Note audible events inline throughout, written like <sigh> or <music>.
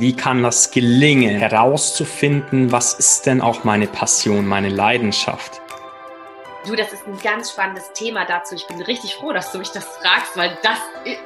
Wie kann das gelingen, herauszufinden, was ist denn auch meine Passion, meine Leidenschaft? Du, das ist ein ganz spannendes Thema dazu. Ich bin richtig froh, dass du mich das fragst, weil das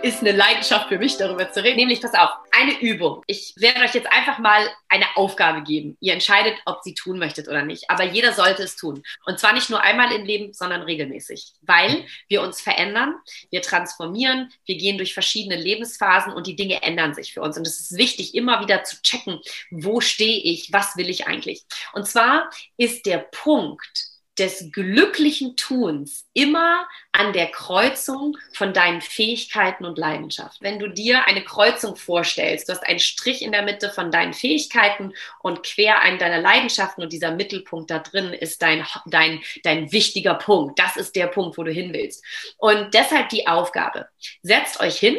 ist eine Leidenschaft für mich, darüber zu reden. Nämlich, pass auf, eine Übung. Ich werde euch jetzt einfach mal eine Aufgabe geben. Ihr entscheidet, ob sie tun möchtet oder nicht. Aber jeder sollte es tun. Und zwar nicht nur einmal im Leben, sondern regelmäßig. Weil wir uns verändern, wir transformieren, wir gehen durch verschiedene Lebensphasen und die Dinge ändern sich für uns. Und es ist wichtig, immer wieder zu checken, wo stehe ich, was will ich eigentlich. Und zwar ist der Punkt, des glücklichen Tuns immer an der Kreuzung von deinen Fähigkeiten und Leidenschaft. Wenn du dir eine Kreuzung vorstellst, du hast einen Strich in der Mitte von deinen Fähigkeiten und quer einen deiner Leidenschaften und dieser Mittelpunkt da drin ist dein, dein, dein wichtiger Punkt. Das ist der Punkt, wo du hin willst. Und deshalb die Aufgabe. Setzt euch hin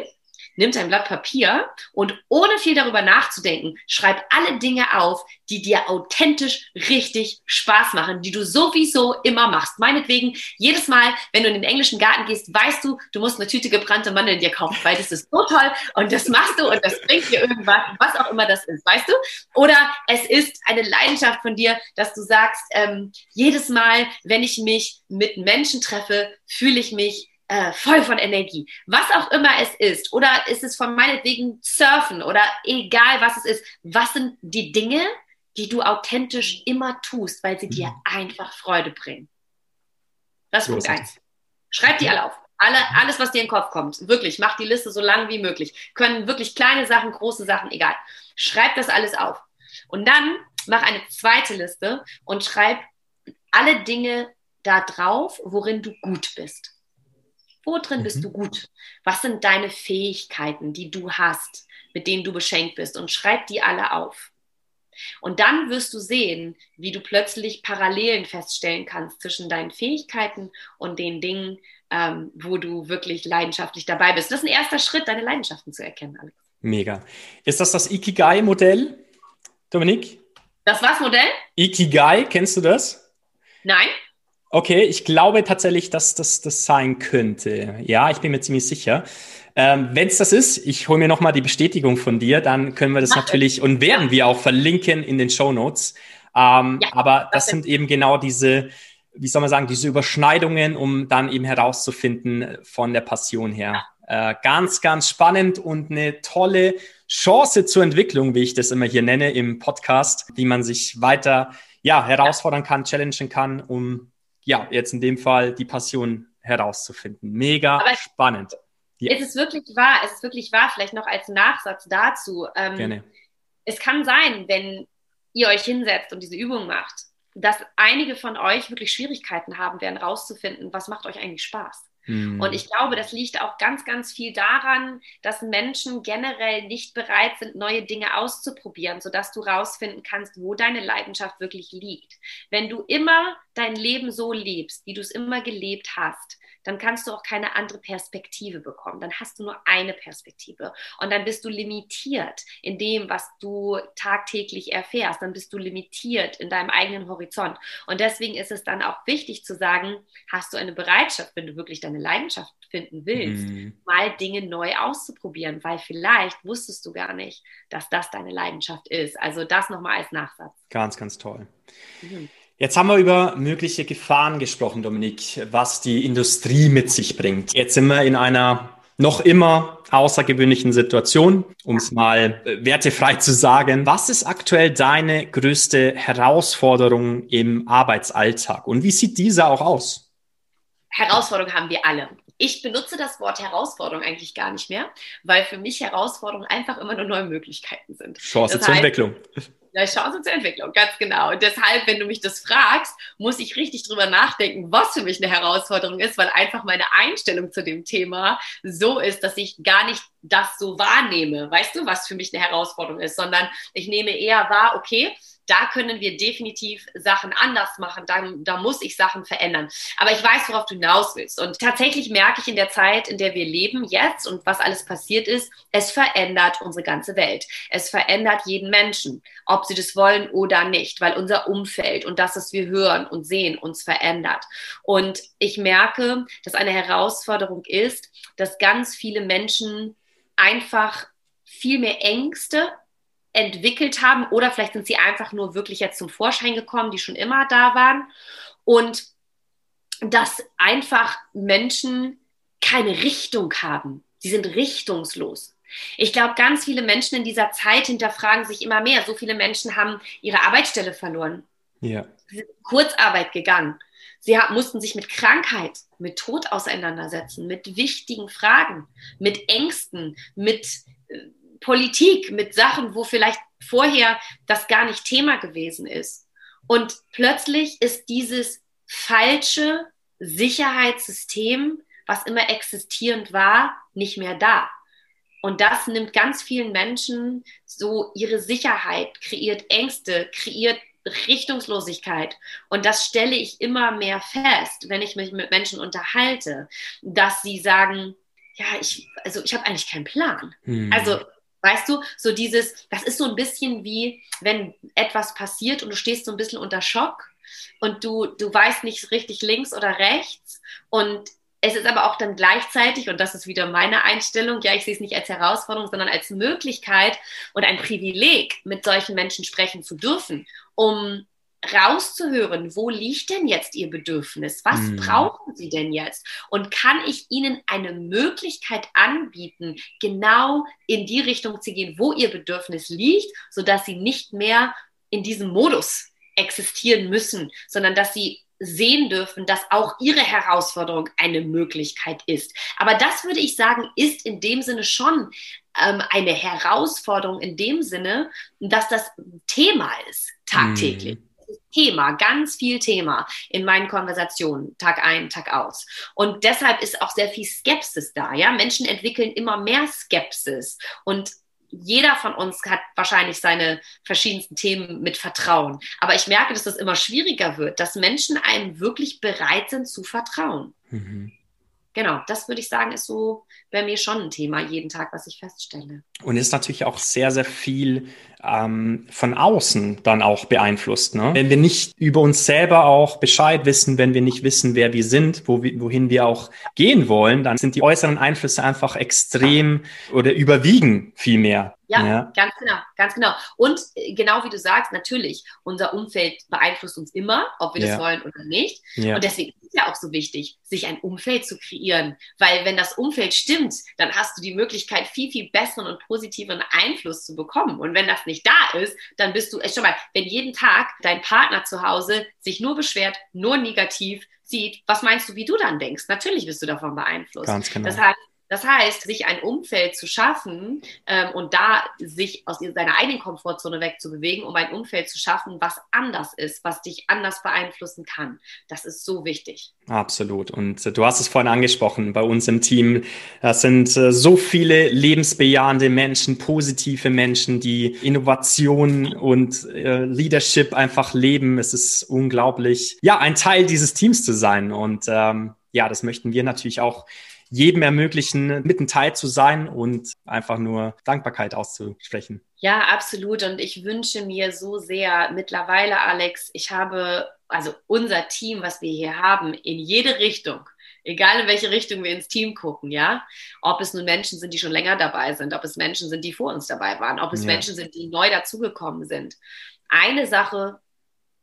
nimmt ein Blatt Papier und ohne viel darüber nachzudenken, schreib alle Dinge auf, die dir authentisch richtig Spaß machen, die du sowieso immer machst. Meinetwegen, jedes Mal, wenn du in den englischen Garten gehst, weißt du, du musst eine Tüte gebrannte Mandeln dir kaufen, weil das ist so toll und das machst du und das bringt dir irgendwas, was auch immer das ist, weißt du? Oder es ist eine Leidenschaft von dir, dass du sagst, ähm, jedes Mal, wenn ich mich mit Menschen treffe, fühle ich mich äh, voll von Energie. Was auch immer es ist, oder ist es von meinetwegen Surfen oder egal was es ist, was sind die Dinge, die du authentisch immer tust, weil sie dir mhm. einfach Freude bringen? Das ist Punkt eins. Schreib die alle auf. Alle, alles, was dir in den Kopf kommt. Wirklich, mach die Liste so lang wie möglich. Können wirklich kleine Sachen, große Sachen, egal. Schreib das alles auf. Und dann mach eine zweite Liste und schreib alle Dinge da drauf, worin du gut bist. Wo drin mhm. bist du gut? Was sind deine Fähigkeiten, die du hast, mit denen du beschenkt bist? Und schreib die alle auf. Und dann wirst du sehen, wie du plötzlich Parallelen feststellen kannst zwischen deinen Fähigkeiten und den Dingen, ähm, wo du wirklich leidenschaftlich dabei bist. Das ist ein erster Schritt, deine Leidenschaften zu erkennen, Alex. Mega. Ist das das Ikigai-Modell, Dominik? Das was Modell? Ikigai, kennst du das? Nein. Okay, ich glaube tatsächlich, dass das das sein könnte. Ja, ich bin mir ziemlich sicher. Ähm, Wenn es das ist, ich hole mir nochmal die Bestätigung von dir, dann können wir das Mach natürlich es. und werden wir auch verlinken in den Show Notes. Ähm, ja, aber das sind eben genau diese, wie soll man sagen, diese Überschneidungen, um dann eben herauszufinden von der Passion her. Ja. Äh, ganz, ganz spannend und eine tolle Chance zur Entwicklung, wie ich das immer hier nenne im Podcast, die man sich weiter ja, herausfordern kann, challengen kann, um ja, jetzt in dem Fall die Passion herauszufinden. Mega Aber spannend. Ja. Es ist wirklich wahr, es ist wirklich wahr, vielleicht noch als Nachsatz dazu. Ähm, Gerne. Es kann sein, wenn ihr euch hinsetzt und diese Übung macht, dass einige von euch wirklich Schwierigkeiten haben werden, rauszufinden, was macht euch eigentlich Spaß. Und ich glaube, das liegt auch ganz, ganz viel daran, dass Menschen generell nicht bereit sind, neue Dinge auszuprobieren, sodass du rausfinden kannst, wo deine Leidenschaft wirklich liegt. Wenn du immer dein Leben so lebst, wie du es immer gelebt hast, dann kannst du auch keine andere Perspektive bekommen. Dann hast du nur eine Perspektive. Und dann bist du limitiert in dem, was du tagtäglich erfährst. Dann bist du limitiert in deinem eigenen Horizont. Und deswegen ist es dann auch wichtig zu sagen, hast du eine Bereitschaft, wenn du wirklich deine Leidenschaft finden willst, mhm. mal Dinge neu auszuprobieren, weil vielleicht wusstest du gar nicht, dass das deine Leidenschaft ist. Also das nochmal als Nachsatz. Ganz, ganz toll. Mhm. Jetzt haben wir über mögliche Gefahren gesprochen, Dominik, was die Industrie mit sich bringt. Jetzt sind wir in einer noch immer außergewöhnlichen Situation, um es mal äh, wertefrei zu sagen. Was ist aktuell deine größte Herausforderung im Arbeitsalltag und wie sieht dieser auch aus? Herausforderung haben wir alle. Ich benutze das Wort Herausforderung eigentlich gar nicht mehr, weil für mich Herausforderungen einfach immer nur neue Möglichkeiten sind. Chance das zur heißt, Entwicklung. Ja, Chance zur Entwicklung, ganz genau. Und deshalb, wenn du mich das fragst, muss ich richtig drüber nachdenken, was für mich eine Herausforderung ist, weil einfach meine Einstellung zu dem Thema so ist, dass ich gar nicht das so wahrnehme, weißt du, was für mich eine Herausforderung ist, sondern ich nehme eher wahr, okay, da können wir definitiv Sachen anders machen, da, da muss ich Sachen verändern. Aber ich weiß, worauf du hinaus willst. Und tatsächlich merke ich in der Zeit, in der wir leben jetzt und was alles passiert ist, es verändert unsere ganze Welt. Es verändert jeden Menschen, ob sie das wollen oder nicht, weil unser Umfeld und das, was wir hören und sehen, uns verändert. Und ich merke, dass eine Herausforderung ist, dass ganz viele Menschen einfach viel mehr Ängste entwickelt haben oder vielleicht sind sie einfach nur wirklich jetzt zum Vorschein gekommen, die schon immer da waren. Und dass einfach Menschen keine Richtung haben. Sie sind richtungslos. Ich glaube, ganz viele Menschen in dieser Zeit hinterfragen sich immer mehr. So viele Menschen haben ihre Arbeitsstelle verloren. Ja. Sie sind Kurzarbeit gegangen. Sie mussten sich mit Krankheit, mit Tod auseinandersetzen, mit wichtigen Fragen, mit Ängsten, mit äh, Politik, mit Sachen, wo vielleicht vorher das gar nicht Thema gewesen ist. Und plötzlich ist dieses falsche Sicherheitssystem, was immer existierend war, nicht mehr da. Und das nimmt ganz vielen Menschen so ihre Sicherheit, kreiert Ängste, kreiert Richtungslosigkeit. Und das stelle ich immer mehr fest, wenn ich mich mit Menschen unterhalte, dass sie sagen, ja, ich, also ich habe eigentlich keinen Plan. Hm. Also, weißt du, so dieses, das ist so ein bisschen wie, wenn etwas passiert und du stehst so ein bisschen unter Schock und du, du weißt nicht richtig links oder rechts und es ist aber auch dann gleichzeitig, und das ist wieder meine Einstellung, ja, ich sehe es nicht als Herausforderung, sondern als Möglichkeit und ein Privileg, mit solchen Menschen sprechen zu dürfen, um rauszuhören, wo liegt denn jetzt Ihr Bedürfnis? Was mhm. brauchen Sie denn jetzt? Und kann ich Ihnen eine Möglichkeit anbieten, genau in die Richtung zu gehen, wo Ihr Bedürfnis liegt, sodass Sie nicht mehr in diesem Modus existieren müssen, sondern dass Sie sehen dürfen, dass auch ihre Herausforderung eine Möglichkeit ist. Aber das würde ich sagen, ist in dem Sinne schon ähm, eine Herausforderung in dem Sinne, dass das Thema ist tagtäglich. Mm. Thema, ganz viel Thema in meinen Konversationen, Tag ein, Tag aus. Und deshalb ist auch sehr viel Skepsis da. Ja, Menschen entwickeln immer mehr Skepsis und jeder von uns hat wahrscheinlich seine verschiedensten Themen mit Vertrauen. Aber ich merke, dass das immer schwieriger wird, dass Menschen einem wirklich bereit sind zu vertrauen. Mhm genau, das würde ich sagen, ist so bei mir schon ein Thema jeden Tag, was ich feststelle. Und ist natürlich auch sehr, sehr viel ähm, von außen dann auch beeinflusst. Ne? Wenn wir nicht über uns selber auch Bescheid wissen, wenn wir nicht wissen, wer wir sind, wo wir, wohin wir auch gehen wollen, dann sind die äußeren Einflüsse einfach extrem oder überwiegen viel mehr. Ja, ja, ganz genau, ganz genau. Und äh, genau wie du sagst, natürlich, unser Umfeld beeinflusst uns immer, ob wir ja. das wollen oder nicht. Ja. Und deswegen ist es ja auch so wichtig, sich ein Umfeld zu kreieren. Weil wenn das Umfeld stimmt, dann hast du die Möglichkeit, viel, viel besseren und positiveren Einfluss zu bekommen. Und wenn das nicht da ist, dann bist du, schon mal, wenn jeden Tag dein Partner zu Hause sich nur beschwert, nur negativ sieht, was meinst du, wie du dann denkst? Natürlich bist du davon beeinflusst. Ganz genau. Das heißt, das heißt, sich ein Umfeld zu schaffen ähm, und da sich aus seiner eigenen Komfortzone wegzubewegen, um ein Umfeld zu schaffen, was anders ist, was dich anders beeinflussen kann. Das ist so wichtig. Absolut. Und äh, du hast es vorhin angesprochen, bei uns im Team, das sind äh, so viele lebensbejahende Menschen, positive Menschen, die Innovation und äh, Leadership einfach leben. Es ist unglaublich, ja, ein Teil dieses Teams zu sein. Und ähm, ja, das möchten wir natürlich auch jedem ermöglichen, mitten Teil zu sein und einfach nur Dankbarkeit auszusprechen. Ja, absolut. Und ich wünsche mir so sehr mittlerweile, Alex, ich habe, also unser Team, was wir hier haben, in jede Richtung, egal in welche Richtung wir ins Team gucken, ja, ob es nun Menschen sind, die schon länger dabei sind, ob es Menschen sind, die vor uns dabei waren, ob es ja. Menschen sind, die neu dazugekommen sind. Eine Sache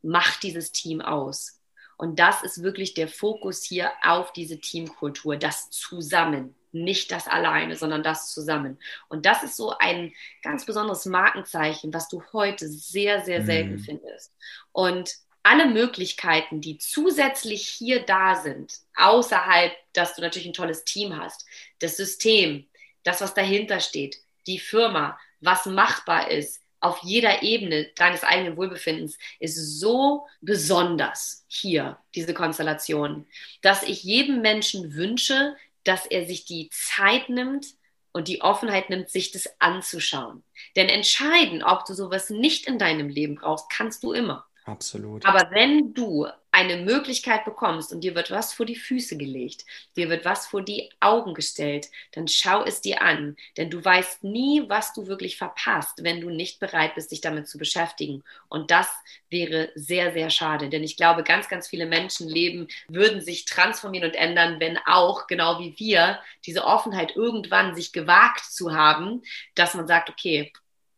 macht dieses Team aus. Und das ist wirklich der Fokus hier auf diese Teamkultur, das Zusammen, nicht das alleine, sondern das zusammen. Und das ist so ein ganz besonderes Markenzeichen, was du heute sehr, sehr selten mhm. findest. Und alle Möglichkeiten, die zusätzlich hier da sind, außerhalb, dass du natürlich ein tolles Team hast, das System, das, was dahinter steht, die Firma, was machbar ist, auf jeder Ebene deines eigenen Wohlbefindens ist so besonders hier, diese Konstellation, dass ich jedem Menschen wünsche, dass er sich die Zeit nimmt und die Offenheit nimmt, sich das anzuschauen. Denn entscheiden, ob du sowas nicht in deinem Leben brauchst, kannst du immer. Absolut. Aber wenn du eine Möglichkeit bekommst und dir wird was vor die Füße gelegt, dir wird was vor die Augen gestellt, dann schau es dir an, denn du weißt nie, was du wirklich verpasst, wenn du nicht bereit bist, dich damit zu beschäftigen. Und das wäre sehr, sehr schade, denn ich glaube, ganz, ganz viele Menschenleben würden sich transformieren und ändern, wenn auch, genau wie wir, diese Offenheit irgendwann sich gewagt zu haben, dass man sagt, okay,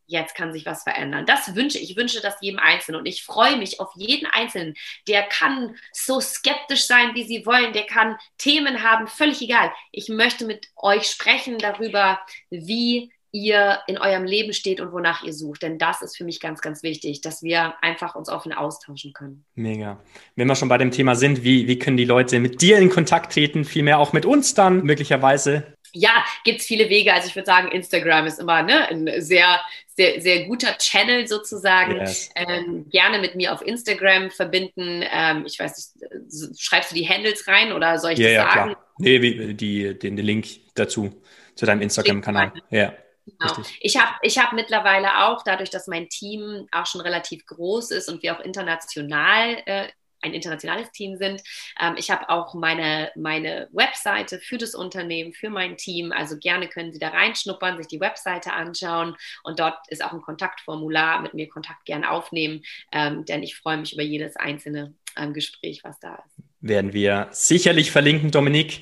jetzt kann sich was verändern. Das wünsche ich. Ich wünsche das jedem Einzelnen. Und ich freue mich auf jeden Einzelnen. Der kann so skeptisch sein, wie sie wollen. Der kann Themen haben, völlig egal. Ich möchte mit euch sprechen darüber, wie ihr in eurem Leben steht und wonach ihr sucht. Denn das ist für mich ganz, ganz wichtig, dass wir einfach uns offen austauschen können. Mega. Wenn wir schon bei dem Thema sind, wie, wie können die Leute mit dir in Kontakt treten? Vielmehr auch mit uns dann möglicherweise? Ja, gibt es viele Wege. Also ich würde sagen, Instagram ist immer ne, ein sehr, sehr, sehr guter Channel sozusagen. Yes. Ähm, gerne mit mir auf Instagram verbinden. Ähm, ich weiß nicht, schreibst du die Handles rein oder soll ich ja, das ja, sagen? Klar. Nee, wie, die, den, den Link dazu, zu deinem Instagram-Kanal. Ja. Genau. Ich habe ich hab mittlerweile auch, dadurch, dass mein Team auch schon relativ groß ist und wir auch international äh, ein internationales Team sind. Ähm, ich habe auch meine, meine Webseite für das Unternehmen, für mein Team. Also gerne können Sie da reinschnuppern, sich die Webseite anschauen und dort ist auch ein Kontaktformular, mit mir Kontakt gerne aufnehmen, ähm, denn ich freue mich über jedes einzelne ähm, Gespräch, was da ist. Werden wir sicherlich verlinken, Dominik.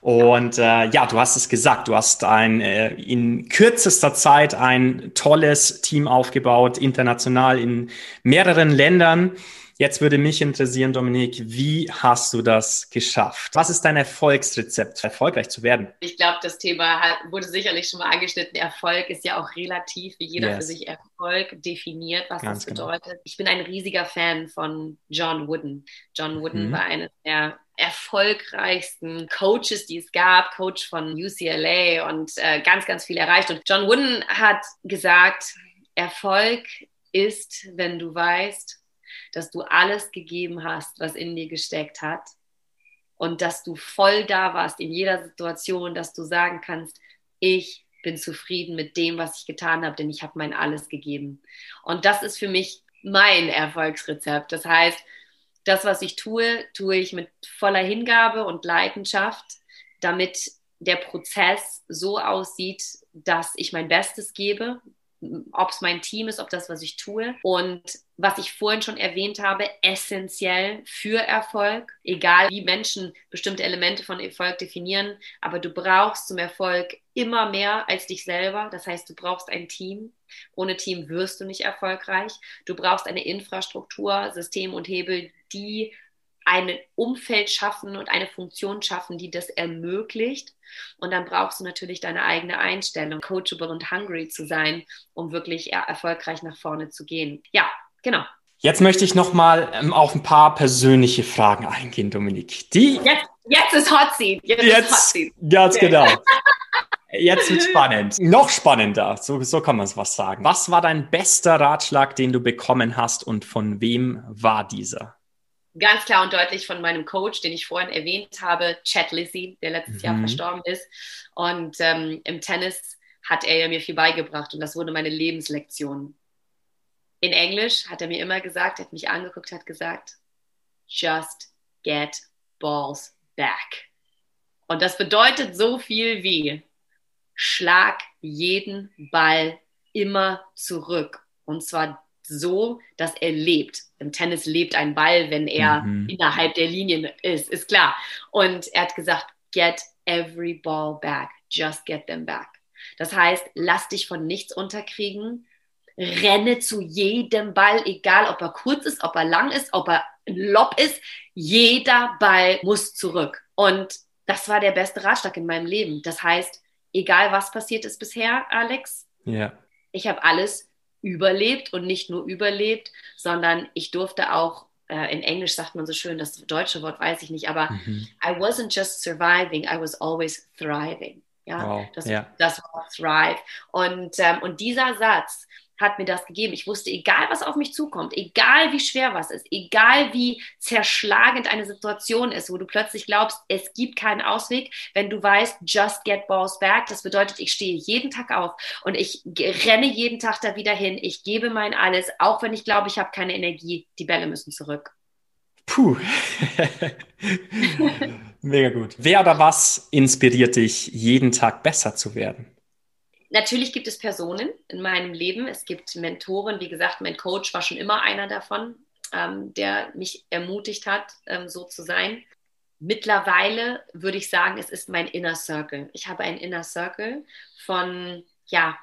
Und äh, ja, du hast es gesagt, du hast ein äh, in kürzester Zeit ein tolles Team aufgebaut, international in mehreren Ländern. Jetzt würde mich interessieren, Dominik, wie hast du das geschafft? Was ist dein Erfolgsrezept, erfolgreich zu werden? Ich glaube, das Thema hat, wurde sicherlich schon mal angeschnitten. Erfolg ist ja auch relativ, wie jeder yes. für sich Erfolg definiert, was Ganz das genau. bedeutet. Genau. Ich bin ein riesiger Fan von John Wooden. John Wooden mhm. war eines der erfolgreichsten Coaches, die es gab, Coach von UCLA und äh, ganz, ganz viel erreicht. Und John Wooden hat gesagt, Erfolg ist, wenn du weißt, dass du alles gegeben hast, was in dir gesteckt hat und dass du voll da warst in jeder Situation, dass du sagen kannst, ich bin zufrieden mit dem, was ich getan habe, denn ich habe mein alles gegeben. Und das ist für mich mein Erfolgsrezept. Das heißt, das, was ich tue, tue ich mit voller Hingabe und Leidenschaft, damit der Prozess so aussieht, dass ich mein Bestes gebe, ob es mein Team ist, ob das, was ich tue. Und was ich vorhin schon erwähnt habe, essentiell für Erfolg, egal wie Menschen bestimmte Elemente von Erfolg definieren, aber du brauchst zum Erfolg immer mehr als dich selber. Das heißt, du brauchst ein Team. Ohne Team wirst du nicht erfolgreich. Du brauchst eine Infrastruktur, System und Hebel, die ein Umfeld schaffen und eine Funktion schaffen, die das ermöglicht. Und dann brauchst du natürlich deine eigene Einstellung, coachable und hungry zu sein, um wirklich erfolgreich nach vorne zu gehen. Ja, genau. Jetzt möchte ich noch mal ähm, auf ein paar persönliche Fragen eingehen, Dominik. Die jetzt, jetzt ist Hot Seat. Jetzt, jetzt ist Hot Seat. Ganz genau. <laughs> Jetzt wird spannend. Noch spannender. So, so kann man es was sagen. Was war dein bester Ratschlag, den du bekommen hast und von wem war dieser? ganz klar und deutlich von meinem Coach, den ich vorhin erwähnt habe, Chad Lizzie, der letztes mhm. Jahr verstorben ist. Und ähm, im Tennis hat er mir viel beigebracht und das wurde meine Lebenslektion. In Englisch hat er mir immer gesagt, hat mich angeguckt, hat gesagt, just get balls back. Und das bedeutet so viel wie, schlag jeden Ball immer zurück. Und zwar so, dass er lebt. Im Tennis lebt ein Ball, wenn er mhm. innerhalb der Linien ist, ist klar. Und er hat gesagt, get every ball back, just get them back. Das heißt, lass dich von nichts unterkriegen, renne zu jedem Ball, egal ob er kurz ist, ob er lang ist, ob er Lob ist, jeder Ball muss zurück. Und das war der beste Ratschlag in meinem Leben. Das heißt, egal was passiert ist bisher, Alex, ja. ich habe alles überlebt und nicht nur überlebt, sondern ich durfte auch, äh, in Englisch sagt man so schön, das deutsche Wort weiß ich nicht, aber mhm. I wasn't just surviving, I was always thriving. Ja, wow. das, ja. das war Thrive. Und, ähm, und dieser Satz, hat mir das gegeben. Ich wusste, egal was auf mich zukommt, egal wie schwer was ist, egal wie zerschlagend eine Situation ist, wo du plötzlich glaubst, es gibt keinen Ausweg, wenn du weißt, just get balls back. Das bedeutet, ich stehe jeden Tag auf und ich renne jeden Tag da wieder hin. Ich gebe mein alles, auch wenn ich glaube, ich habe keine Energie. Die Bälle müssen zurück. Puh. <laughs> Mega gut. Wer oder was inspiriert dich, jeden Tag besser zu werden? Natürlich gibt es Personen in meinem Leben. Es gibt Mentoren. Wie gesagt, mein Coach war schon immer einer davon, ähm, der mich ermutigt hat, ähm, so zu sein. Mittlerweile würde ich sagen, es ist mein Inner Circle. Ich habe einen Inner Circle von, ja,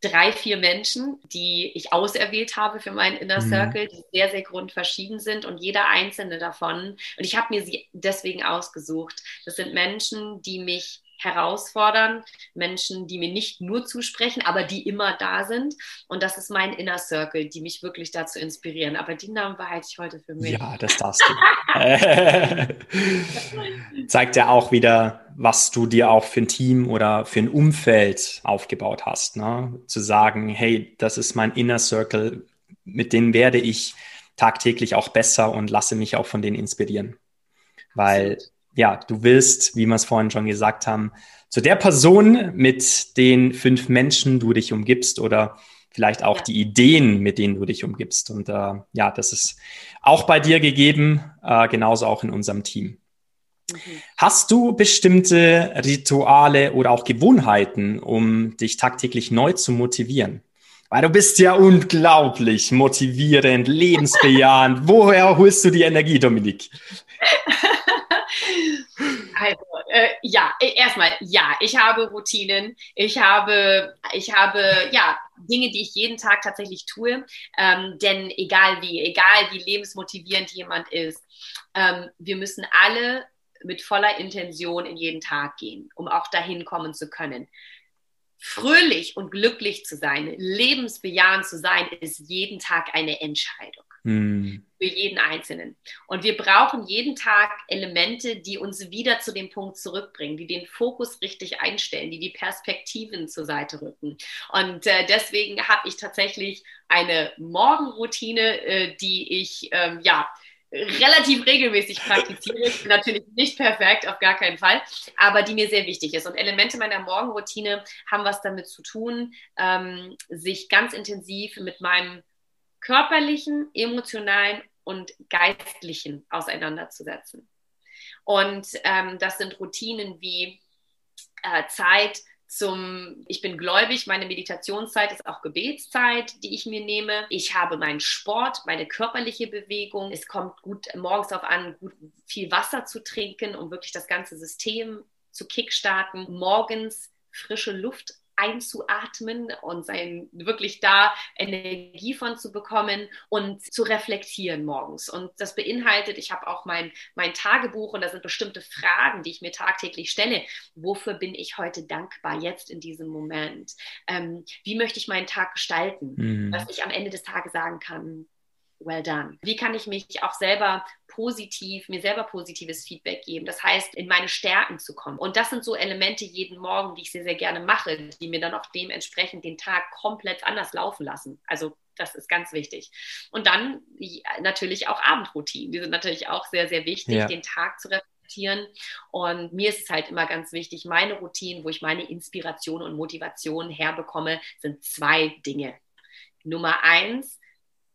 drei, vier Menschen, die ich auserwählt habe für meinen Inner mhm. Circle, mhm. die sehr, sehr grundverschieden sind und jeder einzelne davon. Und ich habe mir sie deswegen ausgesucht. Das sind Menschen, die mich herausfordern, Menschen, die mir nicht nur zusprechen, aber die immer da sind. Und das ist mein Inner Circle, die mich wirklich dazu inspirieren. Aber die Namen behalte ich heute für mich. Ja, das darfst du. <laughs> Zeigt ja auch wieder, was du dir auch für ein Team oder für ein Umfeld aufgebaut hast. Ne? Zu sagen, hey, das ist mein Inner Circle, mit denen werde ich tagtäglich auch besser und lasse mich auch von denen inspirieren. Weil ja, du willst, wie wir es vorhin schon gesagt haben, zu der Person mit den fünf Menschen du dich umgibst oder vielleicht auch ja. die Ideen, mit denen du dich umgibst. Und äh, ja, das ist auch bei dir gegeben, äh, genauso auch in unserem Team. Mhm. Hast du bestimmte Rituale oder auch Gewohnheiten, um dich tagtäglich neu zu motivieren? Weil du bist ja unglaublich motivierend, lebensbejahend. <laughs> Woher holst du die Energie, Dominik? <laughs> Also, äh, ja, äh, erstmal, ja, ich habe Routinen, ich habe, ich habe, ja, Dinge, die ich jeden Tag tatsächlich tue, ähm, denn egal wie, egal wie lebensmotivierend jemand ist, ähm, wir müssen alle mit voller Intention in jeden Tag gehen, um auch dahin kommen zu können. Fröhlich und glücklich zu sein, lebensbejahend zu sein, ist jeden Tag eine Entscheidung. Hm. Für jeden Einzelnen. Und wir brauchen jeden Tag Elemente, die uns wieder zu dem Punkt zurückbringen, die den Fokus richtig einstellen, die die Perspektiven zur Seite rücken. Und äh, deswegen habe ich tatsächlich eine Morgenroutine, äh, die ich, ähm, ja, relativ regelmäßig praktiziere. Natürlich nicht perfekt, auf gar keinen Fall, aber die mir sehr wichtig ist. Und Elemente meiner Morgenroutine haben was damit zu tun, ähm, sich ganz intensiv mit meinem körperlichen, emotionalen und geistlichen auseinanderzusetzen. Und ähm, das sind Routinen wie äh, Zeit zum, ich bin gläubig, meine Meditationszeit ist auch Gebetszeit, die ich mir nehme. Ich habe meinen Sport, meine körperliche Bewegung. Es kommt gut morgens auf an, gut viel Wasser zu trinken, um wirklich das ganze System zu kickstarten. Morgens frische Luft einzuatmen und sein, wirklich da Energie von zu bekommen und zu reflektieren morgens. Und das beinhaltet, ich habe auch mein, mein Tagebuch und da sind bestimmte Fragen, die ich mir tagtäglich stelle. Wofür bin ich heute dankbar jetzt in diesem Moment? Ähm, wie möchte ich meinen Tag gestalten? Mhm. Dass ich am Ende des Tages sagen kann, well done. Wie kann ich mich auch selber positiv, mir selber positives Feedback geben? Das heißt, in meine Stärken zu kommen. Und das sind so Elemente jeden Morgen, die ich sehr, sehr gerne mache, die mir dann auch dementsprechend den Tag komplett anders laufen lassen. Also das ist ganz wichtig. Und dann natürlich auch Abendroutinen. Die sind natürlich auch sehr, sehr wichtig, ja. den Tag zu reflektieren. Und mir ist es halt immer ganz wichtig, meine Routinen, wo ich meine Inspiration und Motivation herbekomme, sind zwei Dinge. Nummer eins,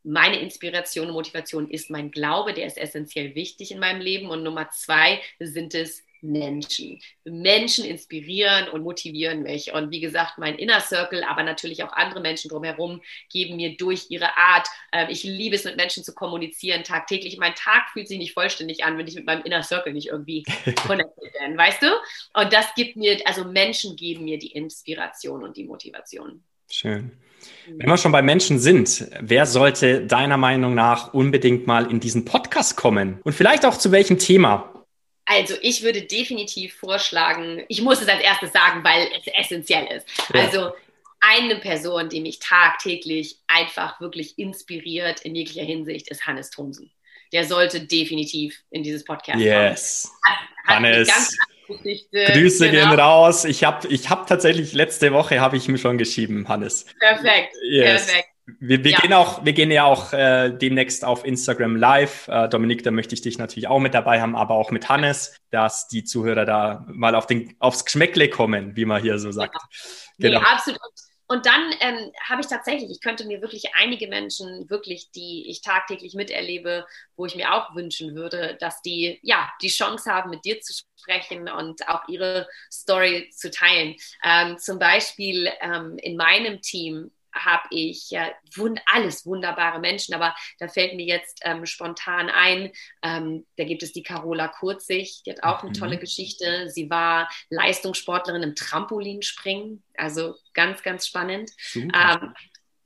meine Inspiration und Motivation ist mein Glaube, der ist essentiell wichtig in meinem Leben. Und Nummer zwei sind es Menschen. Menschen inspirieren und motivieren mich. Und wie gesagt, mein Inner Circle, aber natürlich auch andere Menschen drumherum geben mir durch ihre Art. Äh, ich liebe es, mit Menschen zu kommunizieren tagtäglich. Mein Tag fühlt sich nicht vollständig an, wenn ich mit meinem Inner Circle nicht irgendwie <laughs> connected bin, weißt du? Und das gibt mir, also Menschen geben mir die Inspiration und die Motivation. Schön. Wenn wir schon bei Menschen sind, wer sollte deiner Meinung nach unbedingt mal in diesen Podcast kommen? Und vielleicht auch zu welchem Thema? Also ich würde definitiv vorschlagen, ich muss es als erstes sagen, weil es essentiell ist. Ja. Also eine Person, die mich tagtäglich einfach wirklich inspiriert in jeglicher Hinsicht, ist Hannes Thomsen. Der sollte definitiv in dieses Podcast yes. kommen. Yes. Hannes. Geschichte. Grüße genau. gehen raus. Ich habe ich hab tatsächlich letzte Woche habe ich ihm schon geschrieben, Hannes. Perfekt. Yes. Perfekt. Wir, wir ja. gehen auch, wir gehen ja auch äh, demnächst auf Instagram live. Äh, Dominik, da möchte ich dich natürlich auch mit dabei haben, aber auch mit Hannes, dass die Zuhörer da mal auf den, aufs Geschmäckle kommen, wie man hier so sagt. Ja. Genau. Nee, absolut. Und dann ähm, habe ich tatsächlich, ich könnte mir wirklich einige Menschen, wirklich, die ich tagtäglich miterlebe, wo ich mir auch wünschen würde, dass die ja die Chance haben, mit dir zu sprechen und auch ihre Story zu teilen. Ähm, zum Beispiel ähm, in meinem Team habe ich ja, wund alles wunderbare Menschen, aber da fällt mir jetzt ähm, spontan ein, ähm, da gibt es die Carola Kurzig, die hat auch eine mhm. tolle Geschichte. Sie war Leistungssportlerin im Trampolinspringen, also ganz, ganz spannend. Ähm,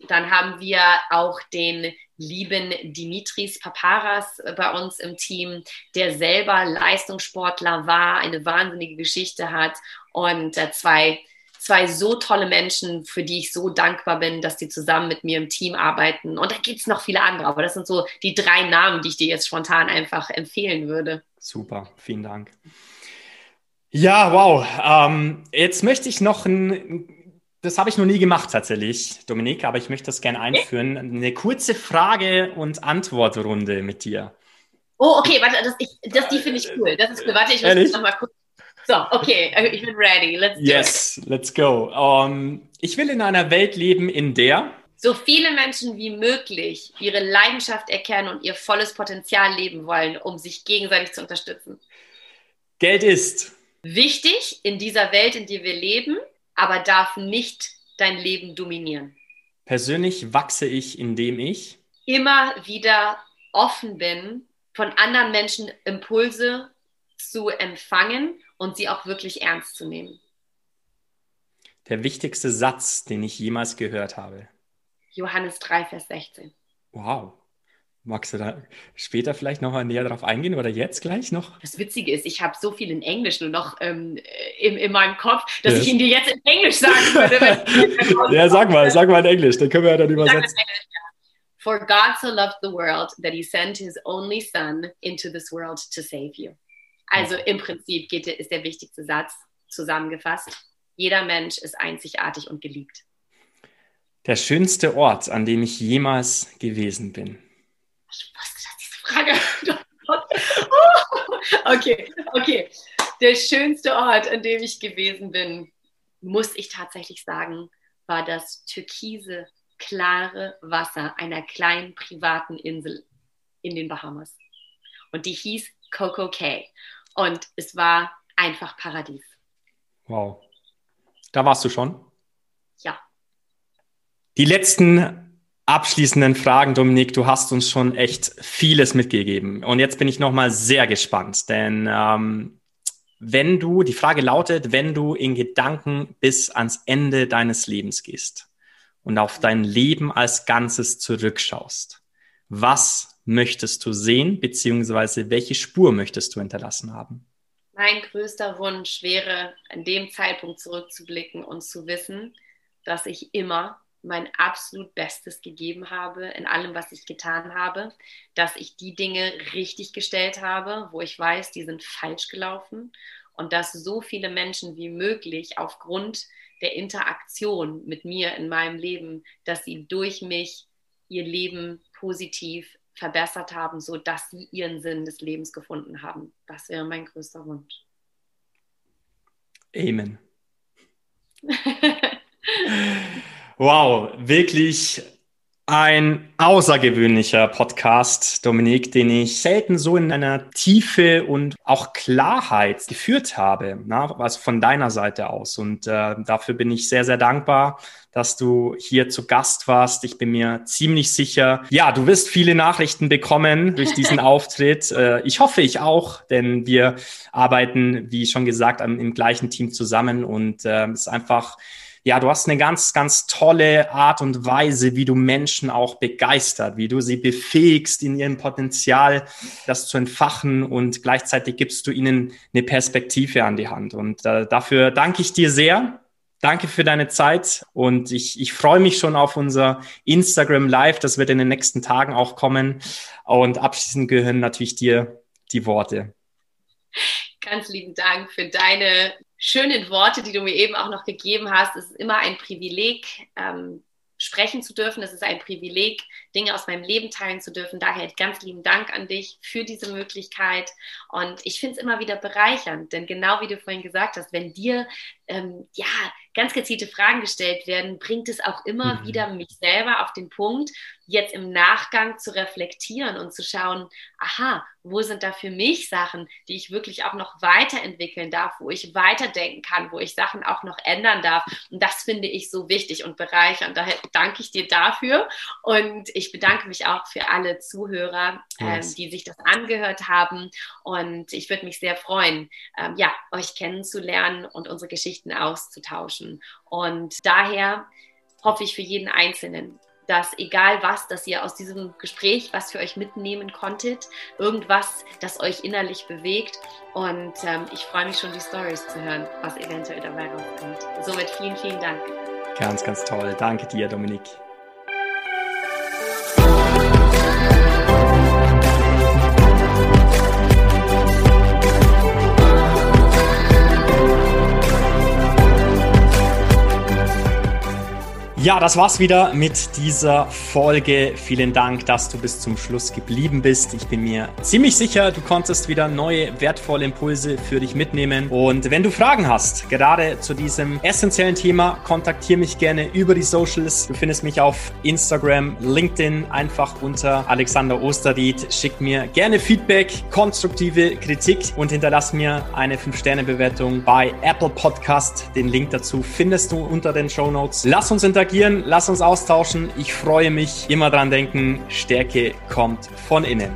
dann haben wir auch den lieben Dimitris Paparas bei uns im Team, der selber Leistungssportler war, eine wahnsinnige Geschichte hat und äh, zwei zwei so tolle Menschen, für die ich so dankbar bin, dass die zusammen mit mir im Team arbeiten. Und da gibt es noch viele andere, aber das sind so die drei Namen, die ich dir jetzt spontan einfach empfehlen würde. Super, vielen Dank. Ja, wow. Ähm, jetzt möchte ich noch ein, das habe ich noch nie gemacht tatsächlich, Dominik, aber ich möchte das gerne einführen. Eine kurze Frage- und Antwortrunde mit dir. Oh, okay, warte, das, ich, das die finde ich cool. Das ist cool. Warte, ich muss Ehrlich? noch mal kurz so, okay, ich bin ready. Let's yes, it. let's go. Um, ich will in einer Welt leben, in der so viele Menschen wie möglich ihre Leidenschaft erkennen und ihr volles Potenzial leben wollen, um sich gegenseitig zu unterstützen. Geld ist wichtig in dieser Welt, in der wir leben, aber darf nicht dein Leben dominieren. Persönlich wachse ich, indem ich immer wieder offen bin, von anderen Menschen Impulse zu empfangen und sie auch wirklich ernst zu nehmen. Der wichtigste Satz, den ich jemals gehört habe. Johannes 3, Vers 16. Wow. Magst du da später vielleicht noch mal näher darauf eingehen oder jetzt gleich noch? Das Witzige ist, ich habe so viel in Englisch nur noch ähm, in, in meinem Kopf, dass yes. ich ihn dir jetzt in Englisch sagen würde. <laughs> ja, sag mal, sag mal in Englisch, dann können wir ja dann übersetzen. For God so loved the world that he sent his only son into this world to save you. Also im Prinzip geht, ist der wichtigste Satz zusammengefasst. Jeder Mensch ist einzigartig und geliebt. Der schönste Ort, an dem ich jemals gewesen bin. Ich wusste, dass diese Frage. <laughs> oh, okay, okay. Der schönste Ort, an dem ich gewesen bin, muss ich tatsächlich sagen, war das türkise, klare Wasser einer kleinen privaten Insel in den Bahamas. Und die hieß Coco Cay. Und es war einfach Paradies. Wow. Da warst du schon? Ja. Die letzten abschließenden Fragen, Dominik, du hast uns schon echt vieles mitgegeben. Und jetzt bin ich nochmal sehr gespannt, denn ähm, wenn du, die Frage lautet, wenn du in Gedanken bis ans Ende deines Lebens gehst und auf dein Leben als Ganzes zurückschaust, was möchtest du sehen, beziehungsweise welche Spur möchtest du hinterlassen haben? Mein größter Wunsch wäre, an dem Zeitpunkt zurückzublicken und zu wissen, dass ich immer mein absolut Bestes gegeben habe in allem, was ich getan habe, dass ich die Dinge richtig gestellt habe, wo ich weiß, die sind falsch gelaufen und dass so viele Menschen wie möglich aufgrund der Interaktion mit mir in meinem Leben, dass sie durch mich ihr Leben positiv verbessert haben, sodass sie ihren Sinn des Lebens gefunden haben. Das wäre mein größter Wunsch. Amen. <laughs> wow, wirklich ein außergewöhnlicher Podcast, Dominik, den ich selten so in einer Tiefe und auch Klarheit geführt habe, na, also von deiner Seite aus. Und äh, dafür bin ich sehr, sehr dankbar, dass du hier zu Gast warst. Ich bin mir ziemlich sicher, ja, du wirst viele Nachrichten bekommen durch diesen <laughs> Auftritt. Äh, ich hoffe, ich auch, denn wir arbeiten, wie schon gesagt, im gleichen Team zusammen und äh, es ist einfach ja, du hast eine ganz, ganz tolle Art und Weise, wie du Menschen auch begeistert, wie du sie befähigst, in ihrem Potenzial das zu entfachen und gleichzeitig gibst du ihnen eine Perspektive an die Hand. Und äh, dafür danke ich dir sehr. Danke für deine Zeit und ich, ich freue mich schon auf unser Instagram Live. Das wird in den nächsten Tagen auch kommen. Und abschließend gehören natürlich dir die Worte. Ganz lieben Dank für deine schönen Worte, die du mir eben auch noch gegeben hast. Es ist immer ein Privileg, ähm, sprechen zu dürfen. Es ist ein Privileg, Dinge aus meinem Leben teilen zu dürfen. Daher ganz lieben Dank an dich für diese Möglichkeit. Und ich finde es immer wieder bereichernd, denn genau wie du vorhin gesagt hast, wenn dir ähm, ja, ganz gezielte Fragen gestellt werden, bringt es auch immer mhm. wieder mich selber auf den Punkt, jetzt im Nachgang zu reflektieren und zu schauen, aha, wo sind da für mich Sachen, die ich wirklich auch noch weiterentwickeln darf, wo ich weiterdenken kann, wo ich Sachen auch noch ändern darf. Und das finde ich so wichtig und bereichernd. Daher danke ich dir dafür. Und ich bedanke mich auch für alle Zuhörer, yes. ähm, die sich das angehört haben. Und ich würde mich sehr freuen, ähm, ja, euch kennenzulernen und unsere Geschichten auszutauschen. Und daher hoffe ich für jeden Einzelnen, dass egal was, dass ihr aus diesem Gespräch was für euch mitnehmen konntet, irgendwas, das euch innerlich bewegt. Und ähm, ich freue mich schon, die Stories zu hören, was eventuell dabei rauskommt. Somit vielen, vielen Dank. Ganz, ganz toll. Danke dir, Dominik. Ja, das war's wieder mit dieser Folge. Vielen Dank, dass du bis zum Schluss geblieben bist. Ich bin mir ziemlich sicher, du konntest wieder neue wertvolle Impulse für dich mitnehmen. Und wenn du Fragen hast, gerade zu diesem essentiellen Thema, kontaktiere mich gerne über die Socials. Du findest mich auf Instagram, LinkedIn, einfach unter Alexander Osterried. Schick mir gerne Feedback, konstruktive Kritik und hinterlass mir eine 5-Sterne-Bewertung bei Apple Podcast. Den Link dazu findest du unter den Show Notes. Lass uns interagieren interagieren, lass uns austauschen. Ich freue mich. Immer dran denken, Stärke kommt von innen.